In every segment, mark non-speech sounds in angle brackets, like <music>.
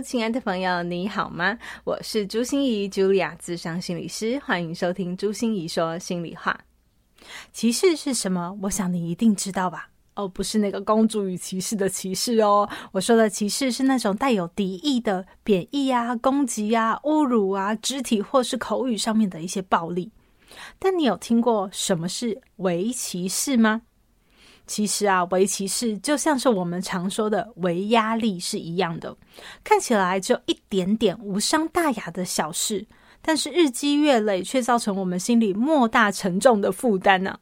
亲爱的朋友，你好吗？我是朱心仪，Julia，咨商心理师，欢迎收听朱心仪说心里话。歧视是什么？我想你一定知道吧？哦，不是那个公主与骑士的骑士哦，我说的歧视是那种带有敌意的贬义啊、攻击啊、侮辱啊、肢体或是口语上面的一些暴力。但你有听过什么是微歧视吗？其实啊，微歧视就像是我们常说的微压力是一样的，看起来只有一点点无伤大雅的小事，但是日积月累却造成我们心里莫大沉重的负担呢。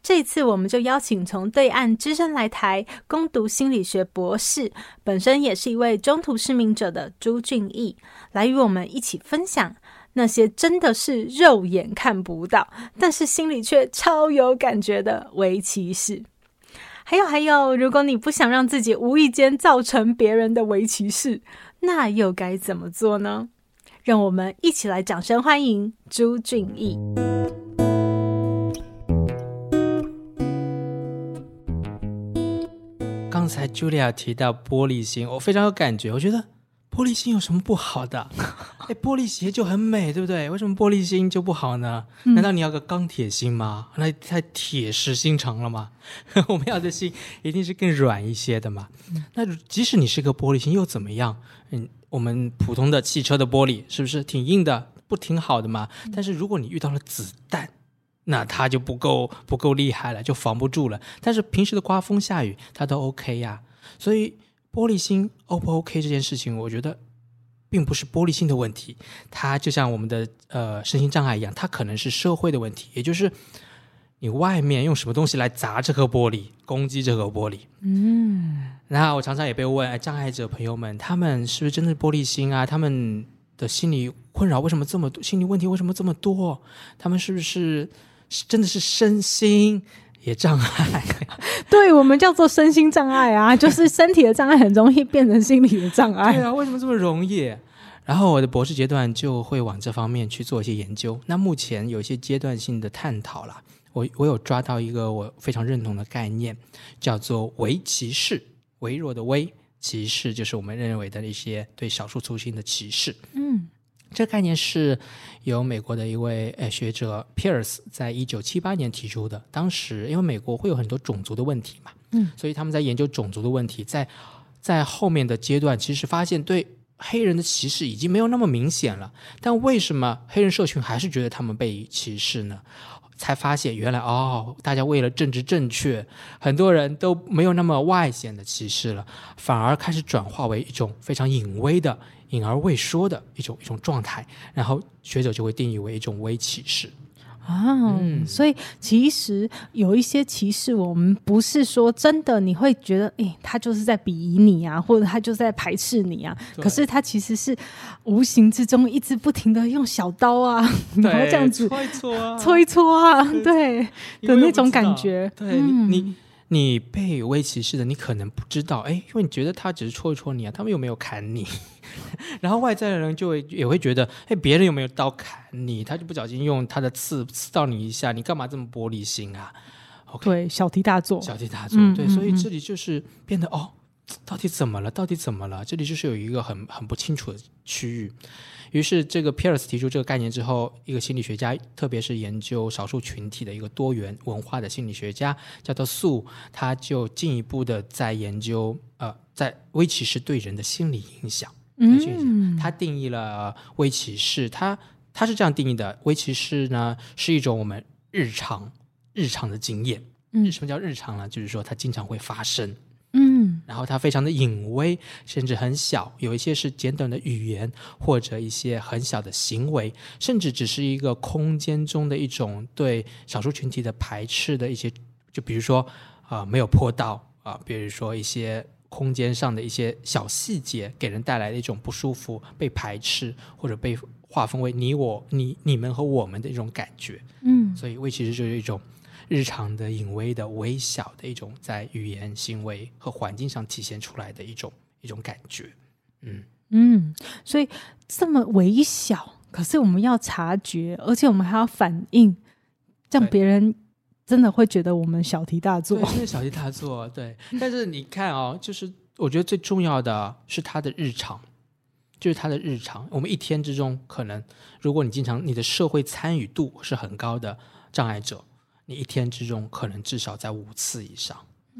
这次我们就邀请从对岸只身来台攻读心理学博士，本身也是一位中途失明者的朱俊义，来与我们一起分享那些真的是肉眼看不到，但是心里却超有感觉的微歧视。还有还有，如果你不想让自己无意间造成别人的微歧视，那又该怎么做呢？让我们一起来掌声欢迎朱俊义。刚才 Julia 提到玻璃心，我非常有感觉，我觉得。玻璃心有什么不好的？<laughs> 哎，玻璃鞋就很美，对不对？为什么玻璃心就不好呢？嗯、难道你要个钢铁心吗？那太铁石心肠了吗？<laughs> 我们要的心一定是更软一些的嘛。嗯、那即使你是个玻璃心又怎么样？嗯，我们普通的汽车的玻璃是不是挺硬的，不挺好的吗？嗯、但是如果你遇到了子弹，那它就不够不够厉害了，就防不住了。但是平时的刮风下雨，它都 OK 呀。所以。玻璃心 O 不 OK 这件事情，我觉得并不是玻璃心的问题，它就像我们的呃身心障碍一样，它可能是社会的问题，也就是你外面用什么东西来砸这颗玻璃，攻击这颗玻璃。嗯，然后我常常也被问，哎，障碍者朋友们，他们是不是真的是玻璃心啊？他们的心理困扰为什么这么多？心理问题为什么这么多？他们是不是真的是身心？也障碍，<laughs> 对，我们叫做身心障碍啊，<laughs> 就是身体的障碍很容易变成心理的障碍。对啊，为什么这么容易？然后我的博士阶段就会往这方面去做一些研究。那目前有一些阶段性的探讨啦，我我有抓到一个我非常认同的概念，叫做微歧视，微弱的微，歧视就是我们认为的一些对少数族群的歧视。嗯。这个概念是由美国的一位诶学者 Pierce 在一九七八年提出的。当时因为美国会有很多种族的问题嘛，嗯，所以他们在研究种族的问题，在在后面的阶段，其实发现对黑人的歧视已经没有那么明显了。但为什么黑人社群还是觉得他们被歧视呢？才发现原来哦，大家为了政治正确，很多人都没有那么外显的歧视了，反而开始转化为一种非常隐微的。隐而未说的一种一种状态，然后学者就会定义为一种微歧视啊。嗯，所以其实有一些歧视，我们不是说真的，你会觉得，哎，他就是在鄙夷你啊，或者他就是在排斥你啊。可是他其实是无形之中一直不停的用小刀啊，对然后这样子搓一搓啊，搓一搓啊，对的那种感觉。对、嗯、你。你你被微歧视的，你可能不知道，哎，因为你觉得他只是戳一戳你啊，他们又没有砍你，<laughs> 然后外在的人就会也会觉得，哎，别人有没有刀砍你，他就不小心用他的刺刺到你一下，你干嘛这么玻璃心啊？Okay, 对，小题大做，小题大做，嗯、对，所以这里就是变得哦，到底怎么了？到底怎么了？这里就是有一个很很不清楚的区域。于是，这个 Pierce 提出这个概念之后，一个心理学家，特别是研究少数群体的一个多元文化的心理学家，叫做素，他就进一步的在研究，呃，在微歧视对人的心理影响。嗯，他定义了微歧视，他他是这样定义的：微歧视呢是一种我们日常日常的经验。嗯，什么叫日常呢？就是说它经常会发生。嗯，然后它非常的隐微，甚至很小，有一些是简短的语言，或者一些很小的行为，甚至只是一个空间中的一种对少数群体的排斥的一些，就比如说啊、呃、没有坡道啊、呃，比如说一些空间上的一些小细节，给人带来的一种不舒服、被排斥或者被划分为你我、你你们和我们的一种感觉。嗯，所以微其实就是一种日常的、隐微的、微小的一种在语言、行为和环境上体现出来的一种一种感觉。嗯嗯，所以这么微小，可是我们要察觉，而且我们还要反应，让别人真的会觉得我们小题大做。真的小题大做，对。<laughs> 但是你看哦，就是我觉得最重要的是他的日常，就是他的日常。我们一天之中，可能如果你经常你的社会参与度是很高的障碍者，你一天之中可能至少在五次以上，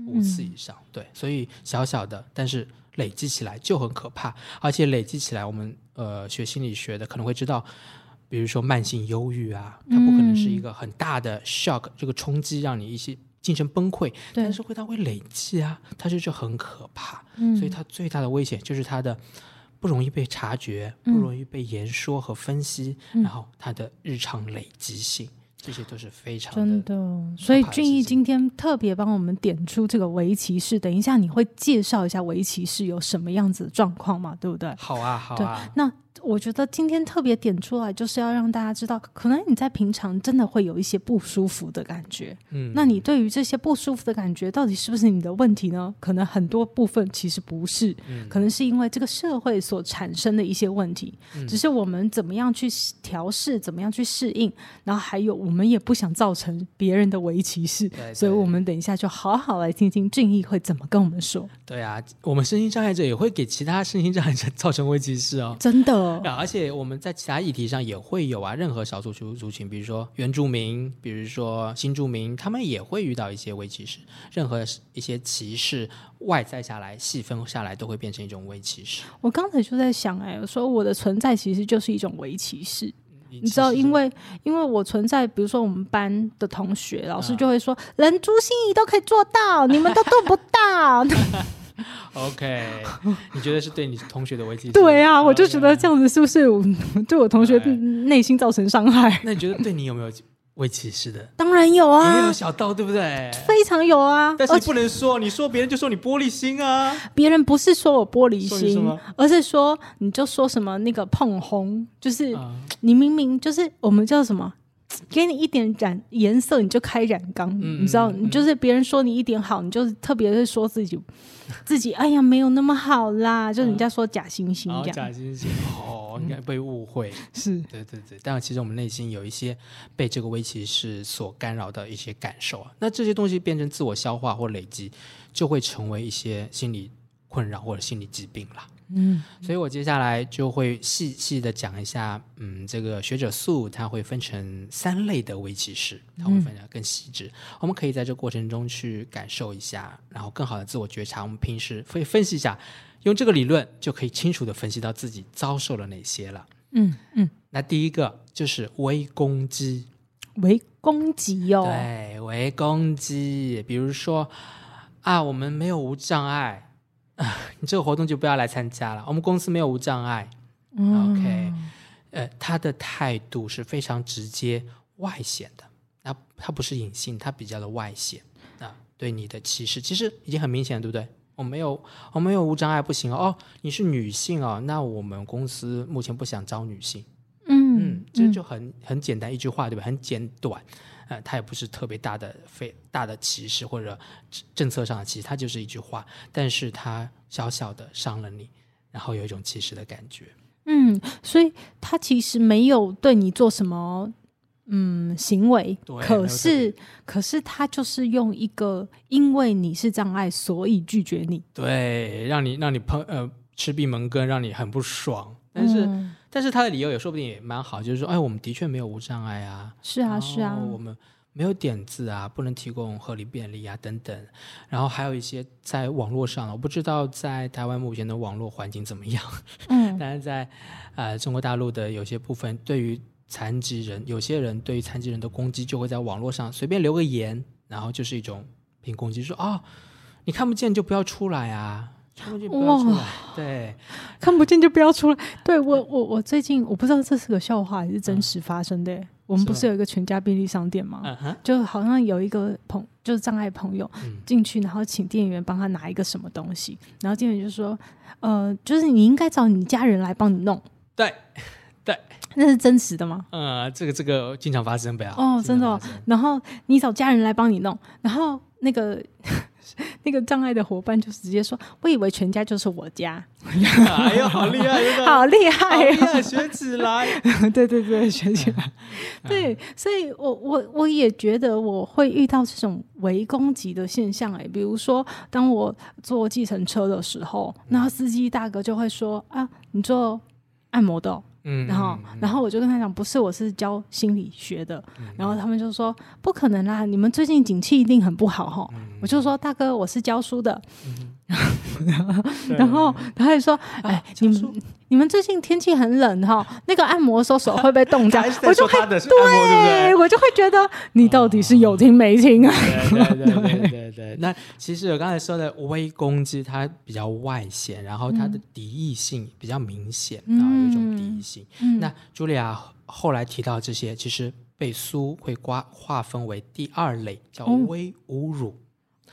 五次以上。对，所以小小的，但是。累积起来就很可怕，而且累积起来，我们呃学心理学的可能会知道，比如说慢性忧郁啊，它不可能是一个很大的 shock，这个冲击让你一些精神崩溃，但是会它会累积啊，它就就很可怕，所以它最大的危险就是它的不容易被察觉，不容易被言说和分析，然后它的日常累积性。这些都是非常的真的，所以俊逸今天特别帮我们点出这个微歧视。等一下你会介绍一下微歧视有什么样子的状况嘛？对不对？好啊，好啊。那我觉得今天特别点出来，就是要让大家知道，可能你在平常真的会有一些不舒服的感觉。嗯，那你对于这些不舒服的感觉，到底是不是你的问题呢？可能很多部分其实不是，嗯、可能是因为这个社会所产生的一些问题。嗯、只是我们怎么样去调试，怎么样去适应，然后还有我们也不想造成别人的微歧视，对对，所以我们等一下就好好来听听俊逸会怎么跟我们说。对啊，我们身心障碍者也会给其他身心障碍者造成微歧视哦，真的。而且我们在其他议题上也会有啊，任何少数族族群，比如说原住民，比如说新住民，他们也会遇到一些微歧视。任何一些歧视外在下来细分下来，都会变成一种微歧视。我刚才就在想，哎，我说我的存在其实就是一种微歧视。你知道，因为因为我存在，比如说我们班的同学，老师就会说，连朱心怡都可以做到，你们都做不到。<laughs> <laughs> <laughs> OK，你觉得是对你同学的危机？对啊，我就觉得这样子是不是对我同学内心造成伤害？那你觉得对你有没有危机是的？当然有啊，也有小刀对不对？非常有啊，但是不能说，你说别人就说你玻璃心啊。别人不是说我玻璃心，而是说你就说什么那个碰红，就是你明明就是我们叫什么？给你一点染颜色，你就开染缸，嗯、你知道？嗯、你就是别人说你一点好，你就特别是说自己，<laughs> 自己哎呀没有那么好啦，嗯、就人家说假惺惺这样。哦、假惺惺哦，应该被误会。嗯、是对对对，但其实我们内心有一些被这个微歧视所干扰的一些感受啊，那这些东西变成自我消化或累积，就会成为一些心理困扰或者心理疾病了。嗯，所以我接下来就会细细的讲一下，嗯，这个学者素它会分成三类的微歧视，它会分得更细致。嗯、我们可以在这过程中去感受一下，然后更好的自我觉察。我们平时会分析一下，用这个理论就可以清楚的分析到自己遭受了哪些了。嗯嗯，那第一个就是微攻击，微攻击哟、哦，对，微攻击，比如说啊，我们没有无障碍。啊，你这个活动就不要来参加了。我们公司没有无障碍。嗯、OK，呃，他的态度是非常直接、外显的。那他不是隐性，他比较的外显。啊，对你的歧视其实已经很明显了，对不对？我没有，我没有无障碍不行哦。你是女性哦，那我们公司目前不想招女性。嗯嗯，这就很很简单一句话，对吧？很简短。呃，它也不是特别大的、非大的歧视或者政策上的歧视，它就是一句话，但是它小小的伤了你，然后有一种歧视的感觉。嗯，所以他其实没有对你做什么嗯行为，对可是可是他就是用一个因为你是障碍，所以拒绝你，对，让你让你碰呃吃闭门羹，让你很不爽，但是。嗯但是他的理由也说不定也蛮好，就是说，哎，我们的确没有无障碍啊，是啊是啊，我们没有点字啊，不能提供合理便利啊等等。然后还有一些在网络上，我不知道在台湾目前的网络环境怎么样，<laughs> <laughs> 嗯，但是在呃中国大陆的有些部分，对于残疾人，有些人对于残疾人的攻击，就会在网络上随便留个言，然后就是一种凭攻击，说啊、哦，你看不见就不要出来啊。看不见不要出来，哇对，看不见就不要出来。对我，我我最近我不知道这是个笑话还是真实发生的。嗯、我们不是有一个全家便利商店吗？嗯、就好像有一个朋，就是障碍朋友进去，嗯、然后请店员帮他拿一个什么东西，然后店员就说：“呃，就是你应该找你家人来帮你弄。”对，对，那是真实的吗？呃，这个这个经常发生，不要哦，真的、哦。然后你找家人来帮你弄，然后那个。那个障碍的伙伴就直接说：“我以为全家就是我家。<laughs> ”哎呦，好厉害！<laughs> 好厉害、哦！厉害，学起来！<laughs> 对对对，学起来。对，所以我我我也觉得我会遇到这种围攻击的现象。哎，比如说，当我坐计程车的时候，然后司机大哥就会说：“啊，你坐按摩的、哦。”嗯，然后，然后我就跟他讲，不是，我是教心理学的。嗯、然后他们就说，不可能啦，你们最近景气一定很不好哈。嗯、我就说，大哥，我是教书的。<laughs> 嗯、然后他还说，哎，啊、你们。你们最近天气很冷哈，那个按摩的时候手会不会冻？<laughs> 这样我就会对，我就会觉得你到底是有听没听啊？对对对对对对。<laughs> 那其实我刚才说的微攻击，它比较外显，然后它的敌意性比较明显，然后有一种敌意性。那茱莉亚后来提到这些，其实被苏会瓜划分为第二类，叫微侮辱。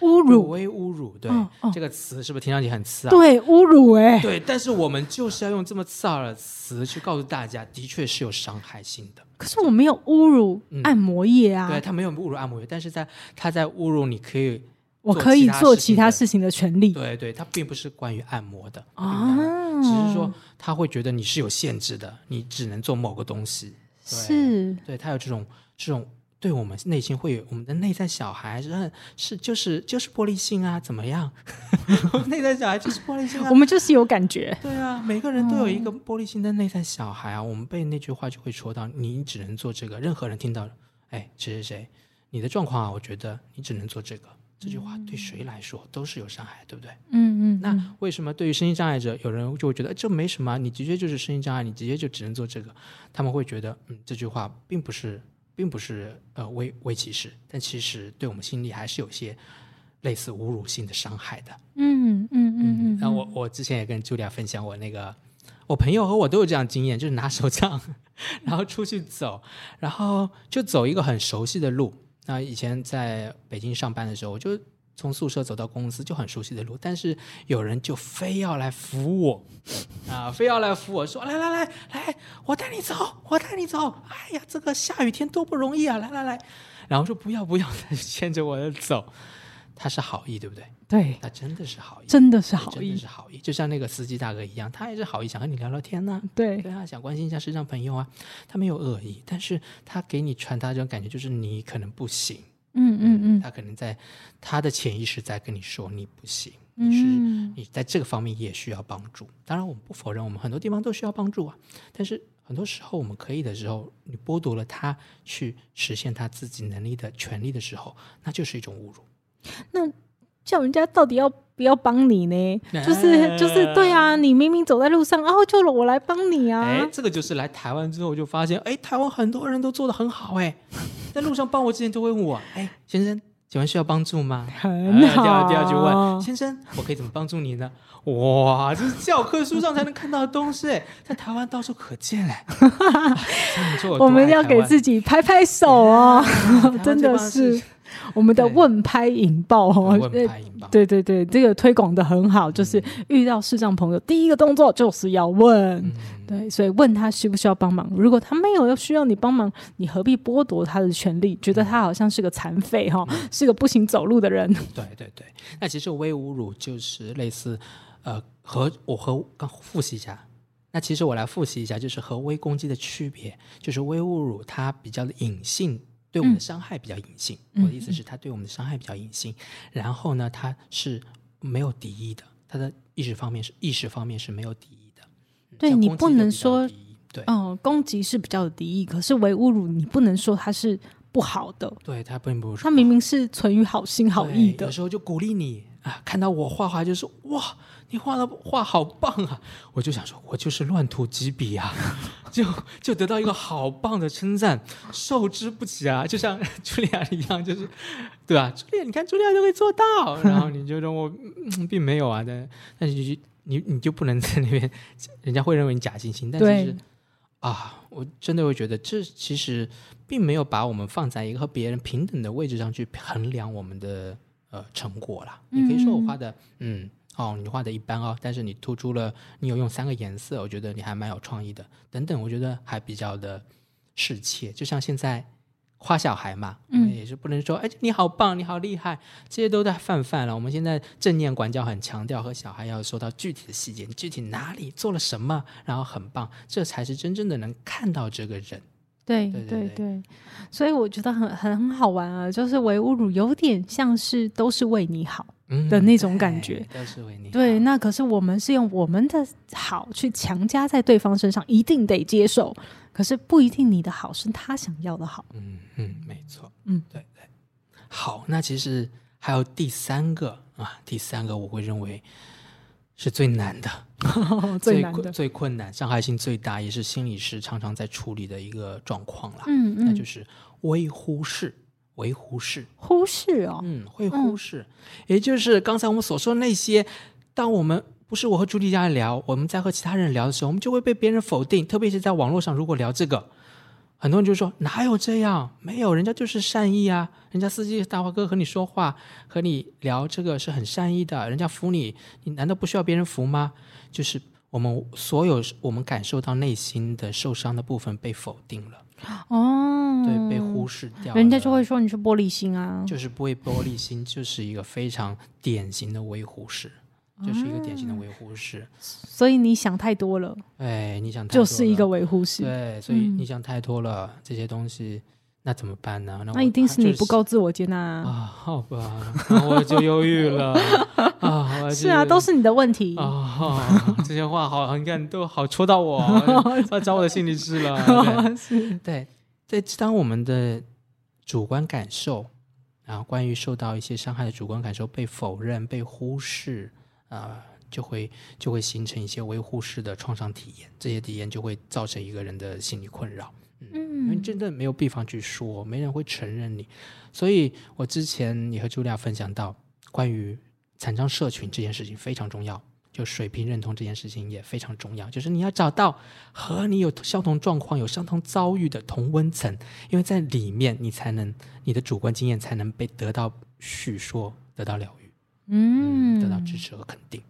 侮辱，微侮辱，对、哦哦、这个词是不是听上去很刺耳？对，侮辱、欸，哎，对，但是我们就是要用这么刺耳的词去告诉大家，的确是有伤害性的。可是我没有侮辱按摩业啊，嗯、对他没有侮辱按摩业，但是在他在侮辱你可以，我可以做其他事情的权利。对对，他并不是关于按摩的啊，只是说他会觉得你是有限制的，你只能做某个东西。是，对他有这种这种。对我们内心会有我们的内在小孩是是就是就是玻璃心啊，怎么样？<laughs> 内在小孩就是玻璃心啊，我们就是有感觉。对啊，每个人都有一个玻璃心的内在小孩啊。嗯、我们被那句话就会戳到，你只能做这个。任何人听到，哎，谁谁谁，你的状况啊，我觉得你只能做这个。这句话对谁来说都是有伤害，对不对？嗯嗯。那为什么对于身心障碍者，有人就会觉得这没什么，你直接就是身心障碍，你直接就只能做这个？他们会觉得，嗯，这句话并不是。并不是呃微微歧视，但其实对我们心里还是有些类似侮辱性的伤害的。嗯嗯嗯嗯。然后我我之前也跟茱莉亚分享我那个，我朋友和我都有这样经验，就是拿手杖，<laughs> 然后出去走，然后就走一个很熟悉的路。那以前在北京上班的时候，我就。从宿舍走到公司就很熟悉的路，但是有人就非要来扶我，啊，非要来扶我说，来来来来，我带你走，我带你走。哎呀，这个下雨天多不容易啊！来来来，然后说不要不要，<laughs> 牵着我的走。他是好意，对不对？对，他真的是好意，真的是好意，真的是好意。就像那个司机大哥一样，他也是好意，想和你聊聊天呢、啊。对，对啊，想关心一下身上朋友啊，他没有恶意，但是他给你传达这种感觉，就是你可能不行。嗯嗯嗯，他可能在他的潜意识在跟你说你不行，你是你在这个方面也需要帮助。当然，我们不否认我们很多地方都需要帮助啊。但是很多时候我们可以的时候，你剥夺了他去实现他自己能力的权利的时候，那就是一种侮辱。那叫人家到底要不要帮你呢？<laughs> 就是就是对啊，你明明走在路上，然后就我来帮你啊。哎，这个就是来台湾之后就发现，哎，台湾很多人都做的很好，哎。在路上帮我之前就会问我：“哎，先生，请问需要帮助吗？”很好。第二第二句问：“先生，我可以怎么帮助你呢？”哇，这是教科书上才能看到的东西，在台湾到处可见嘞。<laughs> 我们要给自己拍拍手哦！<laughs> 真的是。我们的问拍引爆哦，问拍引爆，对对对，这个推广的很好，就是遇到视障朋友，第一个动作就是要问，对，所以问他需不需要帮忙。如果他没有要需要你帮忙，你何必剥夺他的权利？觉得他好像是个残废哈，是个不行走路的人。对对对，那其实微侮辱就是类似，呃，和我和刚复习一下，那其实我来复习一下，就是和微攻击的区别，就是微侮辱它比较的隐性。对我们的伤害比较隐性，嗯、我的意思是，它对我们的伤害比较隐性。嗯、然后呢，它是没有敌意的，它的意识方面是意识方面是没有敌意的。对，你不能说，对，嗯，攻击是比较有敌意，可是微侮辱你不能说它是不好的。对，它并不是，它明明是存于好心好意的。有时候就鼓励你啊，看到我画画就说哇。你画的画好棒啊！我就想说，我就是乱涂几笔啊，<laughs> 就就得到一个好棒的称赞，受之不起啊！就像 <laughs> 茱莉亚一样，就是对吧？茱莉亚，你看茱莉亚就可以做到，然后你觉得我、<laughs> 嗯、并没有啊，但但是你你你就不能在那边，<laughs> 人家会认为你假惺惺，但其实啊，我真的会觉得这其实并没有把我们放在一个和别人平等的位置上去衡量我们的呃成果啦。你可以说我画的，嗯，嗯，哦，你画的一般哦，但是你突出了，你有用三个颜色，我觉得你还蛮有创意的，等等，我觉得还比较的适切。就像现在。夸小孩嘛，嗯，也是不能说，哎，你好棒，你好厉害，这些都在泛泛了。我们现在正念管教很强调和小孩要说到具体的细节，你具体哪里做了什么，然后很棒，这才是真正的能看到这个人。对对对，对对，所以我觉得很很很好玩啊，就是唯物乳有点像是都是为你好的那种感觉，嗯、都是为你。对，那可是我们是用我们的好去强加在对方身上，一定得接受。可是不一定你的好是他想要的好。嗯嗯，没错。嗯，对对。好，那其实还有第三个啊，第三个我会认为是最难的，<laughs> 最难的、最最困难、伤害性最大，也是心理师常常在处理的一个状况啦。嗯嗯，那就是微忽视，微忽视，忽视哦。嗯，会忽视，嗯、也就是刚才我们所说的那些，当我们。不是我和朱莉家聊，我们在和其他人聊的时候，我们就会被别人否定。特别是在网络上，如果聊这个，很多人就说哪有这样？没有，人家就是善意啊。人家司机大华哥和你说话，和你聊这个是很善意的。人家扶你，你难道不需要别人扶吗？就是我们所有我们感受到内心的受伤的部分被否定了。哦，对，被忽视掉。人家就会说你是玻璃心啊。就是不会玻璃心，就是一个非常典型的微忽视。就是一个典型的微忽视，所以你想太多了。哎，你想太多了就是一个微忽视。对，所以你想太多了，嗯、这些东西那怎么办呢？那，那一定是你不够自我接纳啊！就是、啊好吧，我就犹豫了 <laughs> 啊！是啊，都是你的问题啊！啊这些话好，你看都好戳到我，<laughs> 要找我的心理师了。<laughs> 对是对，在当我们的主观感受，然后关于受到一些伤害的主观感受被否认、被忽视。啊、呃，就会就会形成一些微忽视的创伤体验，这些体验就会造成一个人的心理困扰。嗯，嗯因为真的没有地方去说，没人会承认你。所以我之前也和茱莉亚分享到，关于残障社群这件事情非常重要，就水平认同这件事情也非常重要，就是你要找到和你有相同状况、有相同遭遇的同温层，因为在里面你才能你的主观经验才能被得到叙说，得到疗愈。嗯，得到支持和肯定。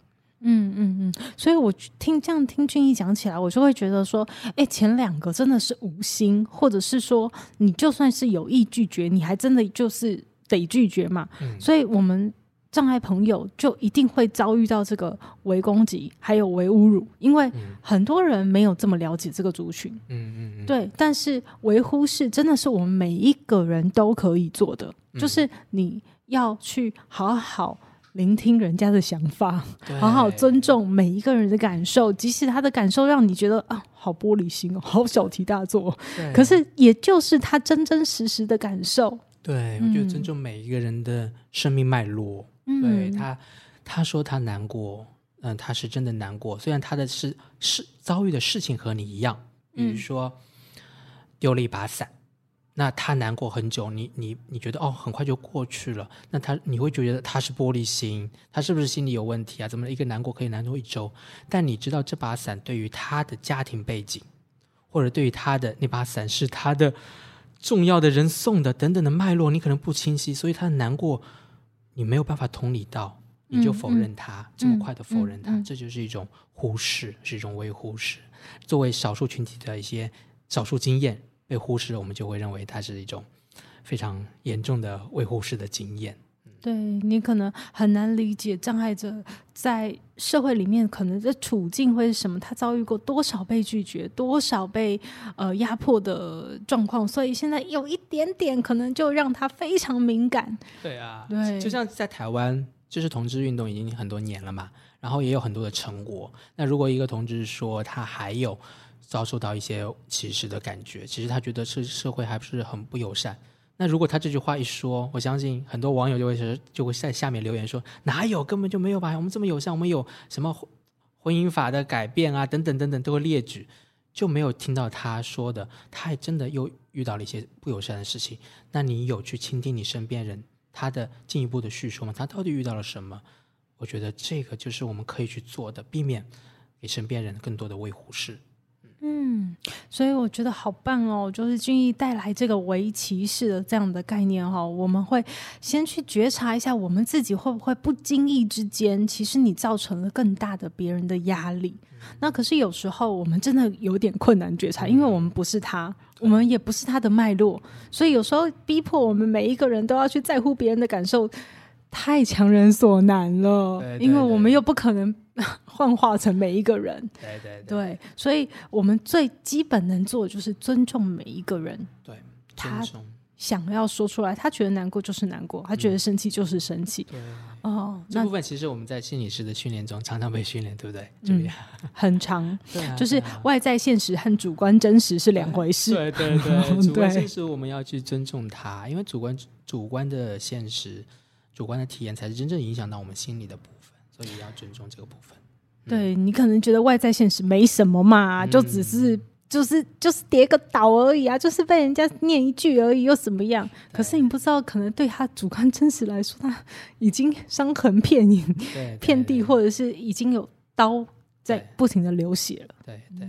嗯嗯嗯，所以我听这样听俊逸讲起来，我就会觉得说，哎，前两个真的是无心，或者是说你就算是有意拒绝，你还真的就是得拒绝嘛。嗯、所以，我们障碍朋友就一定会遭遇到这个围攻击，还有围侮辱，因为很多人没有这么了解这个族群。嗯嗯嗯，对。但是维护是真的是我们每一个人都可以做的，嗯、就是你要去好好。聆听人家的想法，好好尊重每一个人的感受，即使他的感受让你觉得啊，好玻璃心哦，<laughs> 好小题大做。可是，也就是他真真实实的感受。对，我觉得尊重每一个人的生命脉络。嗯、对他，他说他难过，嗯，他是真的难过。虽然他的事事遭遇的事情和你一样，比如说丢了一把伞。那他难过很久，你你你觉得哦，很快就过去了。那他你会觉得他是玻璃心，他是不是心理有问题啊？怎么一个难过可以难过一周？但你知道这把伞对于他的家庭背景，或者对于他的那把伞是他的重要的人送的等等的脉络，你可能不清晰，所以他的难过你没有办法同理到，你就否认他，这么快的否认他，嗯嗯、这就是一种忽视，是一种微忽视。作为少数群体的一些少数经验。被忽视，我们就会认为它是一种非常严重的未忽视的经验。对，你可能很难理解障碍者在社会里面可能的处境会是什么，他遭遇过多少被拒绝，多少被呃压迫的状况，所以现在有一点点可能就让他非常敏感。对啊，对，就像在台湾，就是同志运动已经很多年了嘛，然后也有很多的成果。那如果一个同志说他还有。遭受到一些歧视的感觉，其实他觉得是社会还不是很不友善。那如果他这句话一说，我相信很多网友就会是就会在下面留言说：“哪有，根本就没有吧？我们这么友善，我们有什么婚姻法的改变啊，等等等等，都会列举，就没有听到他说的，他还真的又遇到了一些不友善的事情。那你有去倾听你身边人他的进一步的叙述吗？他到底遇到了什么？我觉得这个就是我们可以去做的，避免给身边人更多的微忽视。嗯，所以我觉得好棒哦，就是俊逸带来这个围棋式的这样的概念哈、哦，我们会先去觉察一下我们自己会不会不经意之间，其实你造成了更大的别人的压力。那可是有时候我们真的有点困难觉察，因为我们不是他，我们也不是他的脉络，所以有时候逼迫我们每一个人都要去在乎别人的感受。太强人所难了，对对对，因为我们又不可能 <laughs> 幻化成每一个人。对对对，对，所以我们最基本能做的就是尊重每一个人。对，他想要说出来，他觉得难过就是难过，他觉得生气就是生气。对哦，这部分其实我们在心理师的训练中常常被训练，对不对？嗯，很长。<laughs> 对啊，就是外在现实和主观真实是两回事。对对 <laughs> 对，主观现实我们要去尊重它，因为主观主观的现实。主观的体验才是真正影响到我们心理的部分，所以要尊重这个部分。嗯、对，你可能觉得外在现实没什么嘛，嗯、就只是就是就是跌个倒而已啊，就是被人家念一句而已，又怎么样？可是你不知道，可能对他主观真实来说，他已经伤痕遍影、遍地，或者是已经有刀在不停的流血了。对对。对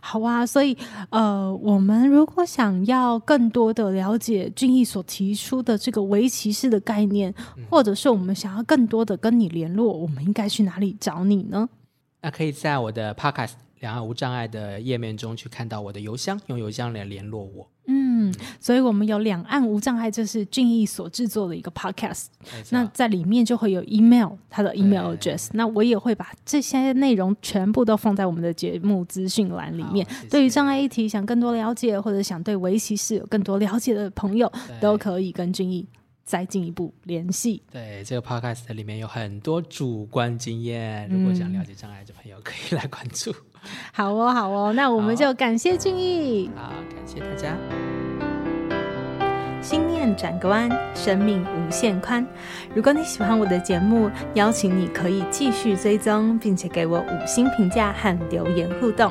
好啊，所以呃，我们如果想要更多的了解俊逸所提出的这个围棋式的概念，嗯、或者是我们想要更多的跟你联络，我们应该去哪里找你呢？那可以在我的 Podcast 两岸无障碍的页面中去看到我的邮箱，用邮箱来联络我。嗯，所以我们有两岸无障碍，这是俊逸所制作的一个 podcast。那在里面就会有 email，他的 email address。那我也会把这些内容全部都放在我们的节目资讯栏里面。谢谢。对于障碍议题想更多了解，或者想对围棋士有更多了解的朋友，都可以跟俊毅再进一步联系。对，这个 podcast 里面有很多主观经验，如果想了解障碍的朋友，可以来关注。<laughs> 好哦，好哦，那我们就感谢俊逸。好，感谢大家。心念转个弯，生命无限宽。如果你喜欢我的节目，邀请你可以继续追踪，并且给我五星评价和留言互动。